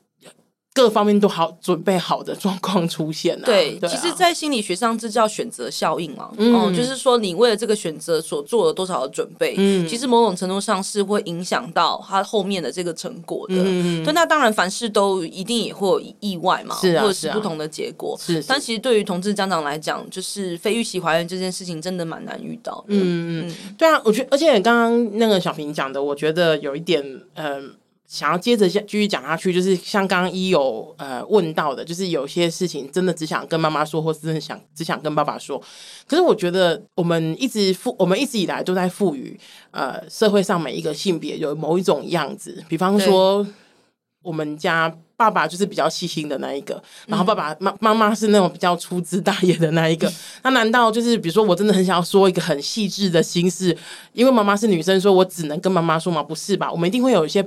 各方面都好准备好的状况出现了。对，对啊、其实，在心理学上，这叫选择效应嘛。嗯、哦，就是说，你为了这个选择所做了多少的准备，嗯，其实某种程度上是会影响到他后面的这个成果的。嗯，对，那当然，凡事都一定也会有意外嘛，是啊，或者是不同的结果。是，是，但其实对于同志家长来讲，就是非预期怀孕这件事情，真的蛮难遇到的。嗯嗯，对啊，我觉得，而且刚刚那个小平讲的，我觉得有一点，嗯、呃。想要接着下继续讲下去，就是像刚刚一有呃问到的，就是有些事情真的只想跟妈妈说，或是真的想只想跟爸爸说。可是我觉得我们一直赋，我们一直以来都在赋予呃社会上每一个性别有某一种样子，比方说我们家。爸爸就是比较细心的那一个，然后爸爸妈妈妈是那种比较粗枝大叶的那一个。那难道就是比如说我真的很想要说一个很细致的心事，因为妈妈是女生，说我只能跟妈妈说吗？不是吧？我们一定会有一些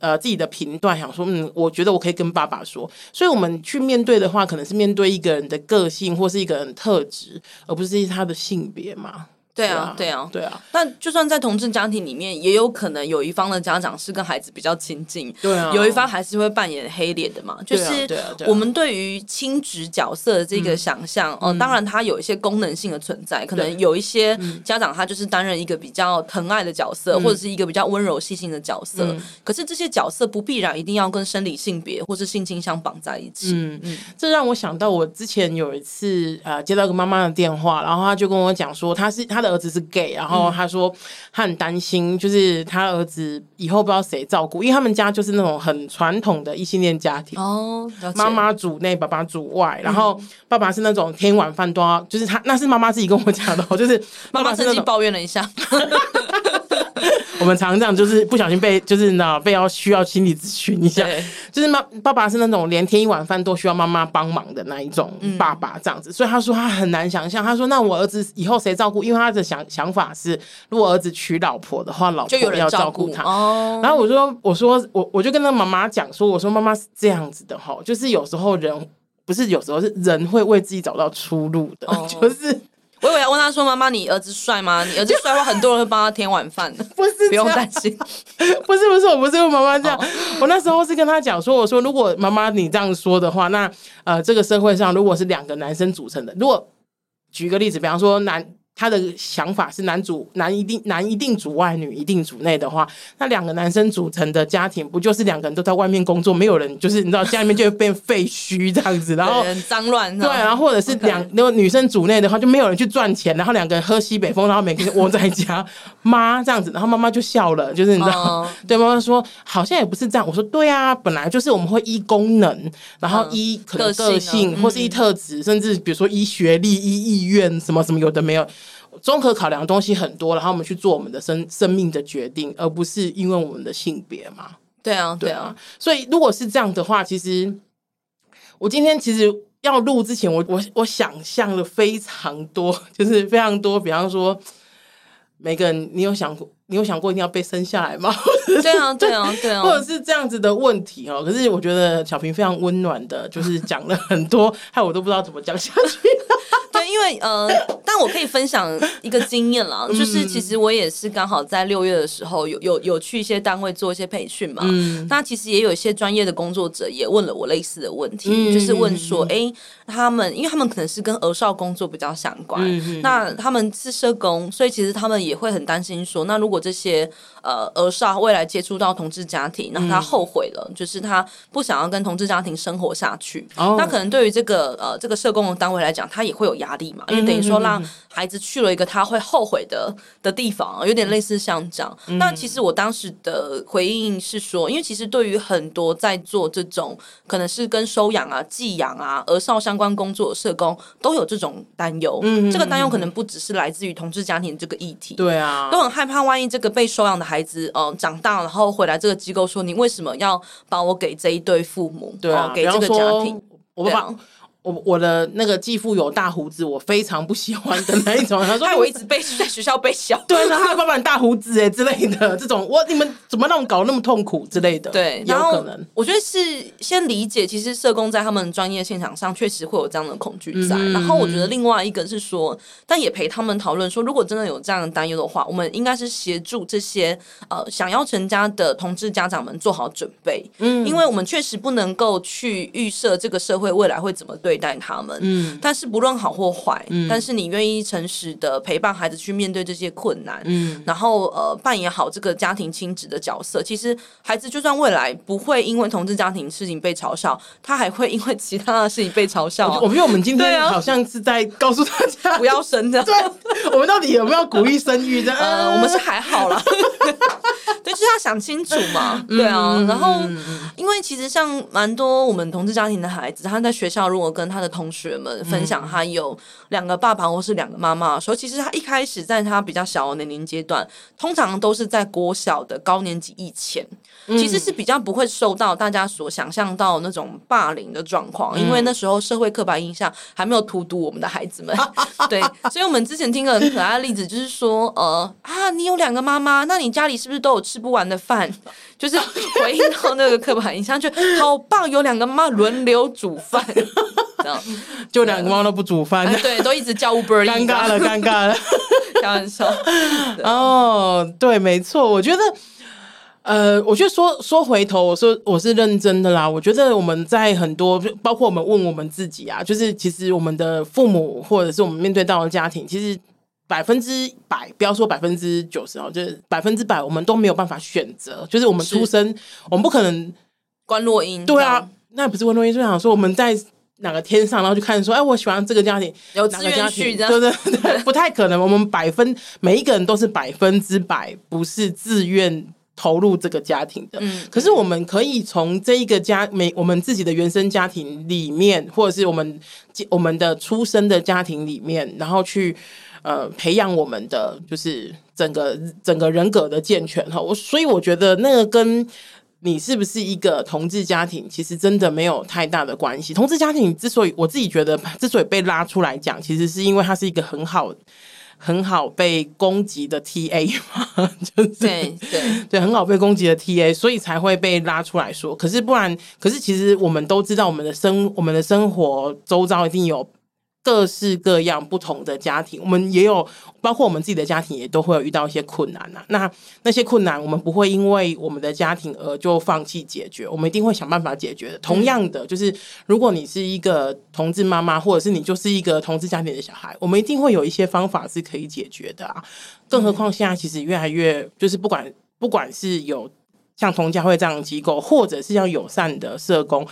呃自己的评断，想说嗯，我觉得我可以跟爸爸说。所以我们去面对的话，可能是面对一个人的个性或是一个人特质，而不是他的性别嘛。对啊，对啊，对啊。那就算在同志家庭里面，也有可能有一方的家长是跟孩子比较亲近，对啊。有一方还是会扮演黑脸的嘛。就是我们对于亲职角色的这个想象，哦，当然它有一些功能性的存在，可能有一些家长他就是担任一个比较疼爱的角色，或者是一个比较温柔细心的角色。可是这些角色不必然一定要跟生理性别或是性倾向绑在一起。嗯嗯。这让我想到，我之前有一次呃接到一个妈妈的电话，然后他就跟我讲说，他是他的。儿子是 gay，然后他说他很担心，就是他儿子以后不知道谁照顾，因为他们家就是那种很传统的异性恋家庭哦，妈妈主内，爸爸主外，然后爸爸是那种天晚饭都要，就是他那是妈妈自己跟我讲的，就是妈妈自己抱怨了一下。*laughs* 我们常常就是不小心被，就是呢，被要需要心理咨询一下。就是妈爸爸是那种连添一碗饭都需要妈妈帮忙的那一种爸爸，这样子。嗯、所以他说他很难想象，他说那我儿子以后谁照顾？因为他的想想法是，如果儿子娶老婆的话，老婆要照顾他。哦。然后我说我说我我就跟他妈妈讲说，我说妈妈是这样子的哈，就是有时候人不是有时候是人会为自己找到出路的，哦、*laughs* 就是。我以为要问他说：“妈妈，你儿子帅吗？你儿子帅的话，很多人会帮他添晚饭的。*laughs* ”不是，不用担心。*laughs* 不是，不是，我不是问妈妈这样。Oh. 我那时候是跟他讲说：“我说，如果妈妈你这样说的话，那呃，这个社会上如果是两个男生组成的，如果举个例子，比方说男。”他的想法是男主男一定男一定主外女一定主内的话，那两个男生组成的家庭不就是两个人都在外面工作，没有人就是你知道家里面就会变废墟这样子，然后很脏乱。对，然后或者是两如果女生主内的话，就没有人去赚钱，然后两个人喝西北风，然后每天窝在家妈这样子，然后妈妈就笑了，就是你知道，*laughs* 嗯、对妈妈说好像也不是这样。我说对啊，本来就是我们会依功能，然后依可能个性，或是依特质，甚至比如说依学历、依意愿什么什么有的没有。综合考量的东西很多，然后我们去做我们的生生命的决定，而不是因为我们的性别嘛。对啊，对啊。所以如果是这样的话，其实我今天其实要录之前，我我我想象了非常多，*laughs* 就是非常多。比方说，每个人，你有想过，你有想过一定要被生下来吗？*laughs* 对啊，对啊，对啊。或者是这样子的问题哦。可是我觉得小平非常温暖的，就是讲了很多，害我都不知道怎么讲下去。*laughs* 对因为呃，但我可以分享一个经验啦，就是其实我也是刚好在六月的时候有有有去一些单位做一些培训嘛。嗯，那其实也有一些专业的工作者也问了我类似的问题，嗯、就是问说，哎、欸，他们因为他们可能是跟儿少工作比较相关，嗯、那他们是社工，所以其实他们也会很担心说，那如果这些呃儿少未来接触到同志家庭，那他后悔了，嗯、就是他不想要跟同志家庭生活下去，哦、那可能对于这个呃这个社工的单位来讲，他也会有压力。因为等于说让孩子去了一个他会后悔的的地方，有点类似像这样。那其实我当时的回应是说，因为其实对于很多在做这种可能是跟收养啊、寄养啊、儿少相关工作的社工，都有这种担忧。嗯，这个担忧可能不只是来自于同志家庭这个议题，对啊，都很害怕，万一这个被收养的孩子，嗯，长大然后回来这个机构说，你为什么要把我给这一对父母？对啊，给这个家庭，我不把。我我的那个继父有大胡子，我非常不喜欢的那一种。*laughs* 他说我一直被在学校被笑，*laughs* 对，然后他爸爸大胡子哎之类的 *laughs* 这种，我你们怎么让我搞那么痛苦之类的？对，有可能。我觉得是先理解，其实社工在他们专业现场上确实会有这样的恐惧在。嗯、然后我觉得另外一个是说，但也陪他们讨论说，如果真的有这样的担忧的话，我们应该是协助这些呃想要成家的同志家长们做好准备。嗯，因为我们确实不能够去预设这个社会未来会怎么对。对待他们，嗯，但是不论好或坏，嗯，但是你愿意诚实的陪伴孩子去面对这些困难，嗯，然后呃扮演好这个家庭亲子的角色，其实孩子就算未来不会因为同志家庭事情被嘲笑，他还会因为其他的事情被嘲笑。我觉得我们今天好像是在告诉大家不要生的，*laughs* 对，我们到底有没有鼓励生育的？呃，我们是还好啦。*laughs* 对，就是要想清楚嘛。对啊，然后因为其实像蛮多我们同志家庭的孩子，他在学校如果跟他的同学们分享他有两个爸爸或是两个妈妈的时候，其实他一开始在他比较小的年龄阶段，通常都是在国小的高年级以前，其实是比较不会受到大家所想象到那种霸凌的状况，因为那时候社会刻板印象还没有荼毒我们的孩子们。*laughs* 对，所以我们之前听个很可爱的例子，就是说，呃啊，你有两个妈妈，那你家里是不是都有吃不完的饭？*laughs* 就是回应到那个刻板印象，就好棒，有两个妈妈轮流煮饭，这样 *laughs* 就两个妈妈都不煮饭，对，都一直叫 Uber，尴尬了，尴尬了，开玩笑。哦，对，没错，我觉得。呃，我觉得说说回头，我说我是认真的啦。我觉得我们在很多，包括我们问我们自己啊，就是其实我们的父母或者是我们面对到的家庭，其实百分之百，不要说百分之九十哦，就是百分之百，我们都没有办法选择。就是我们出生，我们不可能关落音。对啊，那不是关落音，就想说我们在哪个天上，然后去看说，哎，我喜欢这个家庭，有哪个家庭，对对对，不太可能。我们百分每一个人都是百分之百，不是自愿。投入这个家庭的，嗯，可是我们可以从这一个家每我们自己的原生家庭里面，或者是我们我们的出生的家庭里面，然后去呃培养我们的就是整个整个人格的健全哈。我所以我觉得那个跟你是不是一个同志家庭，其实真的没有太大的关系。同志家庭之所以我自己觉得之所以被拉出来讲，其实是因为它是一个很好。很好被攻击的 TA 嘛，*laughs* 就是对对对，很好被攻击的 TA，所以才会被拉出来说。可是不然，可是其实我们都知道，我们的生我们的生活周遭一定有。各式各样不同的家庭，我们也有，包括我们自己的家庭，也都会有遇到一些困难啊。那那些困难，我们不会因为我们的家庭而就放弃解决，我们一定会想办法解决的。同样的，就是如果你是一个同志妈妈，或者是你就是一个同志家庭的小孩，我们一定会有一些方法是可以解决的啊。更何况现在其实越来越，就是不管不管是有像同家会这样的机构，或者是像友善的社工，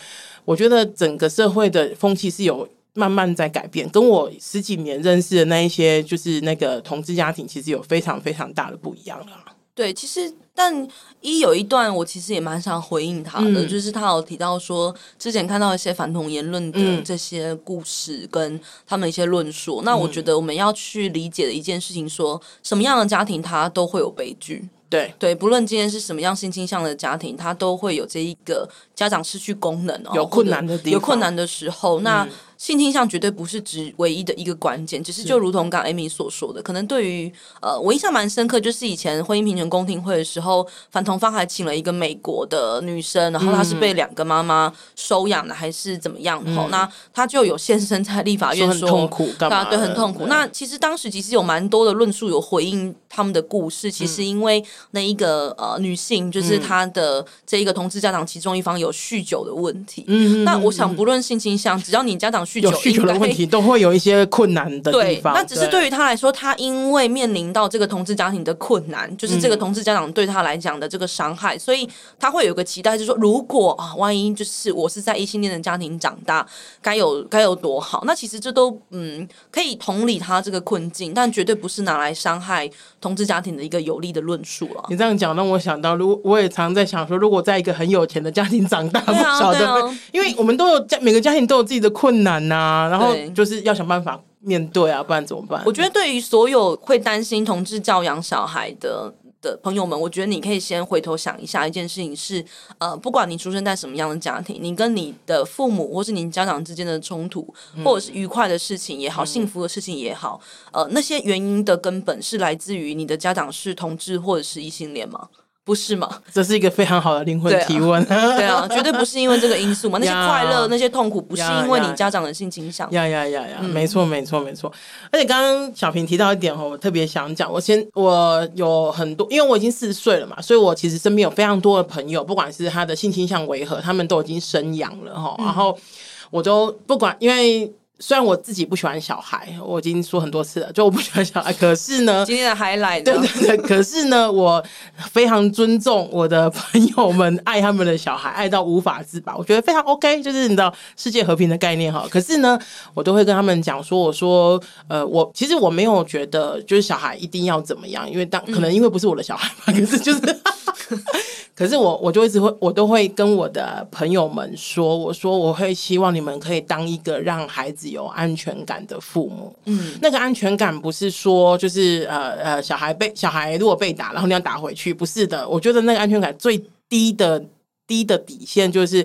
我觉得整个社会的风气是有。慢慢在改变，跟我十几年认识的那一些，就是那个同志家庭，其实有非常非常大的不一样了。对，其实但一有一段，我其实也蛮想回应他的，嗯、就是他有提到说，之前看到一些反同言论的这些故事，跟他们一些论述。嗯、那我觉得我们要去理解的一件事情说，说什么样的家庭，它都会有悲剧。对对，不论今天是什么样性倾向的家庭，他都会有这一个家长失去功能哦，有困难的地方，有困难的时候，那。嗯性倾向绝对不是指唯一的一个关键，只是就如同刚 Amy 所说的，可能对于呃，我印象蛮深刻，就是以前婚姻平权公听会的时候，反同方还请了一个美国的女生，然后她是被两个妈妈收养的，还是怎么样？嗯、吼，那她就有现身在立法院很痛苦，干嘛？对，很痛苦。那其实当时其实有蛮多的论述有回应他们的故事，其实因为那一个呃女性，就是她的这一个同志家长其中一方有酗酒的问题。嗯，那我想不论性倾向，只要你家长。有酗酒的问题都会有一些困难的地方。对，那只是对于他来说，他因为面临到这个同志家庭的困难，就是这个同志家长对他来讲的这个伤害，所以他会有个期待，就是说，如果啊，万一就是我是在异性恋的家庭长大，该有该有多好？那其实这都嗯可以同理他这个困境，但绝对不是拿来伤害同志家庭的一个有力的论述了。你这样讲让我想到，如果我也常在想说，如果在一个很有钱的家庭长大，不晓得，因为我们都有家，每个家庭都有自己的困难。呐，然后就是要想办法面对啊，不然怎么办？我觉得对于所有会担心同志教养小孩的的朋友们，我觉得你可以先回头想一下一件事情是，呃，不管你出生在什么样的家庭，你跟你的父母或是你家长之间的冲突，嗯、或者是愉快的事情也好，嗯、幸福的事情也好，呃，那些原因的根本是来自于你的家长是同志或者是异性恋吗？不是吗？这是一个非常好的灵魂提问。对啊，*laughs* 对啊，绝对不是因为这个因素嘛。*laughs* 那些快乐、那些痛苦，不是因为你家长的性倾向。呀呀呀呀，没错，没错，没错。而且刚刚小平提到一点哦，我特别想讲。我先，我有很多，因为我已经四十岁了嘛，所以我其实身边有非常多的朋友，不管是他的性倾向为何，他们都已经生养了哈。然后我都不管，因为。虽然我自己不喜欢小孩，我已经说很多次了，就我不喜欢小孩。可是呢，*laughs* 今天的 highlight，对对对，可是呢，我非常尊重我的朋友们，爱他们的小孩，爱到无法自拔。我觉得非常 OK，就是你知道世界和平的概念哈。可是呢，我都会跟他们讲说，我说呃，我其实我没有觉得就是小孩一定要怎么样，因为当可能因为不是我的小孩嘛，可是就是。*laughs* 可是我我就一直会，我都会跟我的朋友们说，我说我会希望你们可以当一个让孩子有安全感的父母。嗯，那个安全感不是说就是呃呃小孩被小孩如果被打，然后你要打回去，不是的。我觉得那个安全感最低的低的底线就是。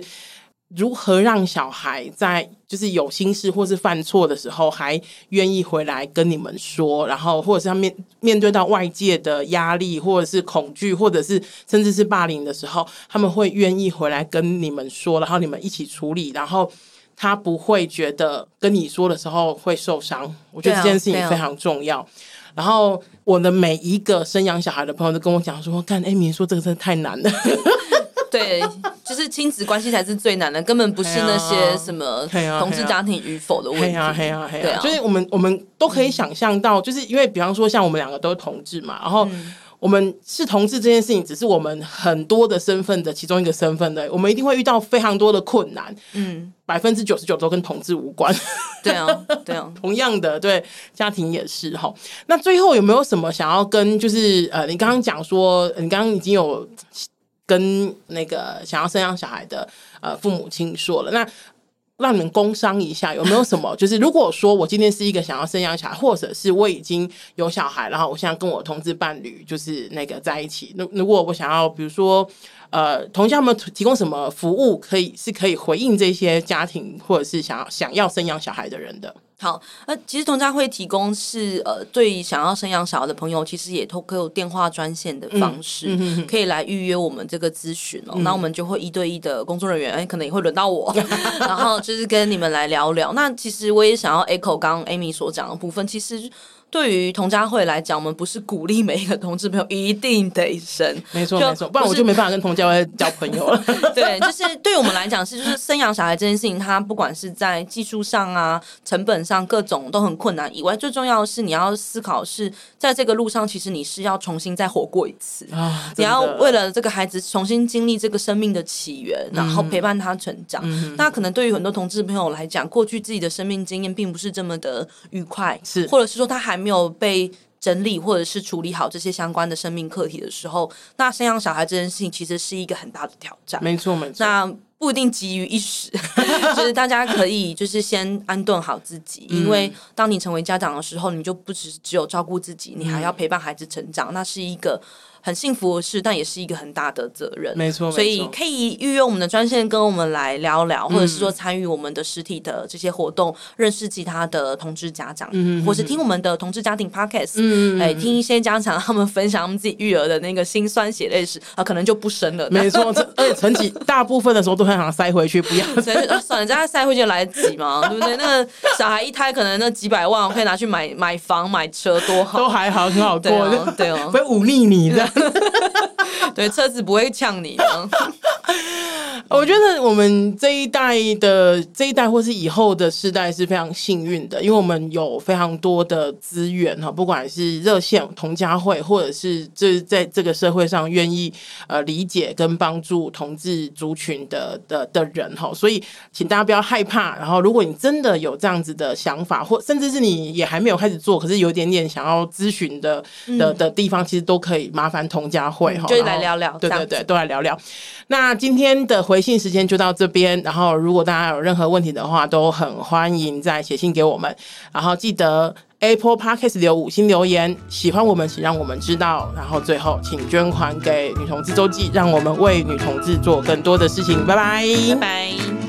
如何让小孩在就是有心事或是犯错的时候，还愿意回来跟你们说，然后或者是他面面对到外界的压力，或者是恐惧，或者是甚至是霸凌的时候，他们会愿意回来跟你们说，然后你们一起处理，然后他不会觉得跟你说的时候会受伤。我觉得这件事情非常重要。然后我的每一个生养小孩的朋友都跟我讲说：“看艾米说这个真的太难了。”对，就是亲子关系才是最难的，根本不是那些什么同志家庭与否的问题。对啊，对啊，对啊，就是我们我们都可以想象到，就是因为比方说像我们两个都是同志嘛，然后我们是同志这件事情，只是我们很多的身份的其中一个身份的，我们一定会遇到非常多的困难。嗯，百分之九十九都跟同志无关。对啊，对啊，*laughs* 同样的，对家庭也是哈。那最后有没有什么想要跟就是呃，你刚刚讲说，你刚刚已经有。跟那个想要生养小孩的呃父母亲说了，那让你们工商一下，有没有什么？*laughs* 就是如果说我今天是一个想要生养小孩，或者是我已经有小孩，然后我现在跟我同志伴侣就是那个在一起，那如果我想要，比如说呃，同家们提供什么服务，可以是可以回应这些家庭或者是想要想要生养小孩的人的。好，那其实同家会提供是呃，对想要生养小孩的朋友，其实也都可有电话专线的方式，嗯嗯嗯、可以来预约我们这个咨询哦。那、嗯、我们就会一对一的工作人员，哎，可能也会轮到我，*laughs* 然后就是跟你们来聊聊。那其实我也想要 echo 刚刚 Amy 所讲的部分，其实。对于同家会来讲，我们不是鼓励每一个同志朋友一定得生，没错没错，不然我就没办法跟同家会交朋友了。*laughs* 对，就是对于我们来讲是，就是生养小孩这件事情，它不管是在技术上啊、成本上各种都很困难以外，最重要的是你要思考是在这个路上，其实你是要重新再活过一次啊，你要为了这个孩子重新经历这个生命的起源，然后陪伴他成长。嗯、那可能对于很多同志朋友来讲，过去自己的生命经验并不是这么的愉快，是或者是说他还没有被整理或者是处理好这些相关的生命课题的时候，那生养小孩这件事情其实是一个很大的挑战。没错，没错。那不一定急于一时，*laughs* 就是大家可以就是先安顿好自己，因为当你成为家长的时候，你就不只只有照顾自己，你还要陪伴孩子成长，那是一个。很幸福的事，但也是一个很大的责任。没错，所以可以预约我们的专线，跟我们来聊聊，嗯、或者是说参与我们的实体的这些活动，认识其他的同志家长，嗯、或是听我们的同志家庭 Podcast，嗯，哎，听一些家长他们分享他们自己育儿的那个辛酸血泪史啊，可能就不生了。没错，而且成绩大部分的时候都很想塞回去，不要 *laughs* 算了，再塞回去来得及吗？*laughs* 对不对？那个小孩一胎可能那几百万可以拿去买买房买车，多好，都还好，很好过，对哦，对哦，*laughs* 不会忤逆你的。*laughs* 对，车子不会呛你的。*laughs* 我觉得我们这一代的这一代，或是以后的世代是非常幸运的，因为我们有非常多的资源哈，不管是热线、同家会，或者是这在这个社会上愿意呃理解跟帮助同志族群的的的人哈，所以请大家不要害怕。然后，如果你真的有这样子的想法，或甚至是你也还没有开始做，可是有一点点想要咨询的的的地方，其实都可以麻烦同家会哈，就来聊聊，对对对，都来聊聊。那今天的回信时间就到这边，然后如果大家有任何问题的话，都很欢迎再写信给我们。然后记得 Apple Podcast 留五星留言，喜欢我们请让我们知道。然后最后请捐款给女同志周记，让我们为女同志做更多的事情。拜拜，拜拜。